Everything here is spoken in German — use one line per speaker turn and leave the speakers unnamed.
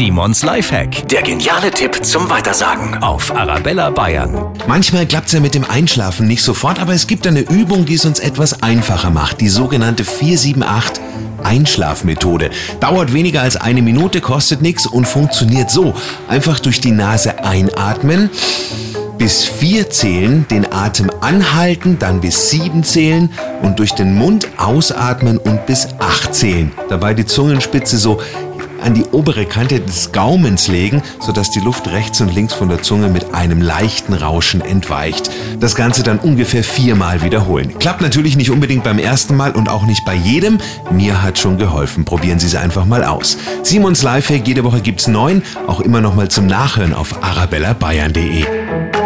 Simons Lifehack. Der geniale Tipp zum Weitersagen auf Arabella Bayern.
Manchmal klappt es ja mit dem Einschlafen nicht sofort, aber es gibt eine Übung, die es uns etwas einfacher macht. Die sogenannte 478 Einschlafmethode. Dauert weniger als eine Minute, kostet nichts und funktioniert so. Einfach durch die Nase einatmen bis vier zählen, den Atem anhalten, dann bis sieben zählen und durch den Mund ausatmen und bis acht zählen. Dabei die Zungenspitze so an die obere Kante des Gaumens legen, sodass die Luft rechts und links von der Zunge mit einem leichten Rauschen entweicht. Das Ganze dann ungefähr viermal wiederholen. Klappt natürlich nicht unbedingt beim ersten Mal und auch nicht bei jedem. Mir hat schon geholfen. Probieren Sie es einfach mal aus. Simons Lifehack, jede Woche gibt's neun, auch immer noch mal zum Nachhören auf arabellabayern.de.